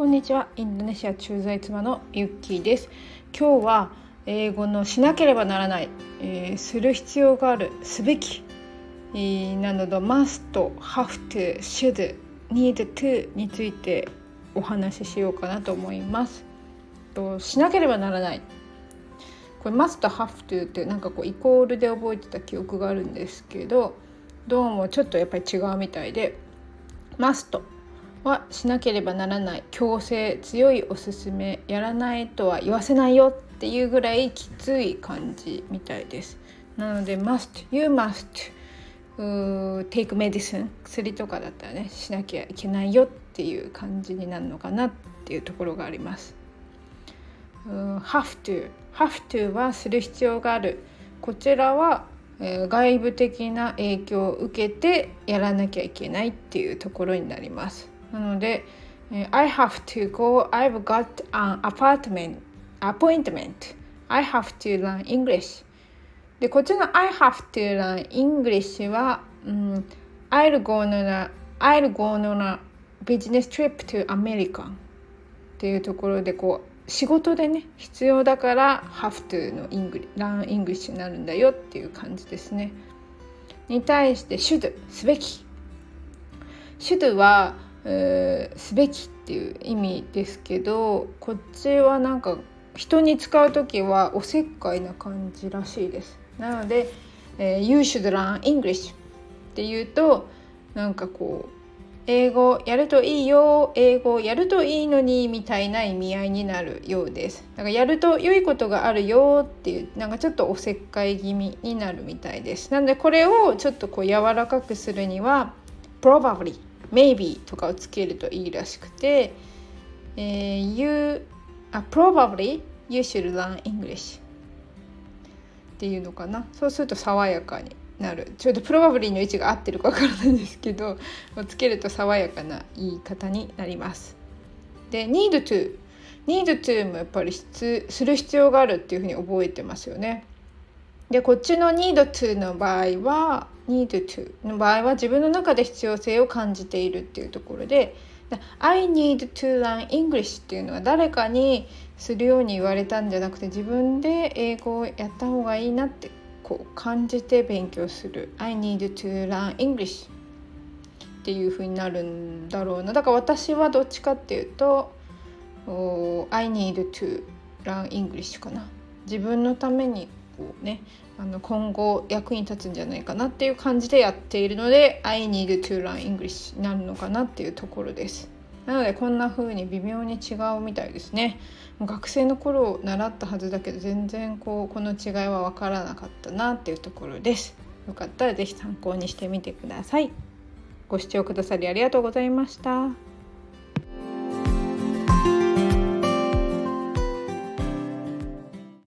こんにちは。インドネシア駐在妻のユッキーです。今日は英語のしなければならない、えー、する必要があるすべき、えー、などの must, have to, should, need to についてお話ししようかなと思います。としなければならない。これ must, have to ってなんかこうイコールで覚えてた記憶があるんですけどどうもちょっとやっぱり違うみたいで must はしなければならない強制強いおすすめやらないとは言わせないよっていうぐらいきつい感じみたいです。なので must you must take medicine 薬とかだったらねしなきゃいけないよっていう感じになるのかなっていうところがあります。have to have to はする必要がある。こちらは外部的な影響を受けてやらなきゃいけないっていうところになります。なので、I have to go, I've got an apartment, appointment, I have to learn English でこっちの I have to learn English は、うん、I'll go on a, I'll go on a business trip to America っていうところでこう仕事でね必要だから have to の learn English になるんだよっていう感じですねに対して should すべき should はえー、すべきっていう意味ですけどこっちはなんか人に使う時はおせっかいな感じらしいです。なので「えー、You should learn English」っていうとなんかこう英語やるといいよ英語やるといいのにみたいな意味合いになるようですだからやると良いことがあるよっていうなんかちょっとおせっかい気味になるみたいですなのでこれをちょっとこう柔らかくするには probably maybe とかをつけるといいらしくて、えー、you、uh, probably you should learn English っていうのかな。そうすると爽やかになる。ちょっとプロバブリーの位置が合ってるかわからないんですけどつけると爽やかな言い方になります。で need to need to もやっぱりする必要があるっていうふうに覚えてますよね。でこっちの need to の場合は need to の場合は自分の中で必要性を感じているっていうところで I need to learn English っていうのは誰かにするように言われたんじゃなくて自分で英語をやった方がいいなってこう感じて勉強する。I need to learn English っていう風になるんだろうな。だから私はどっちかっていうと I need to learn English かな。自分のためにこうねあの今後役に立つんじゃないかなっていう感じでやっているので I need to learn English になるのかなっていうところです。なのでこんな風に微妙に違うみたいですね。もう学生の頃習ったはずだけど全然こうこの違いは分からなかったなっていうところです。よかったら是非参考にしてみてください。ご視聴くださりありがとうございました。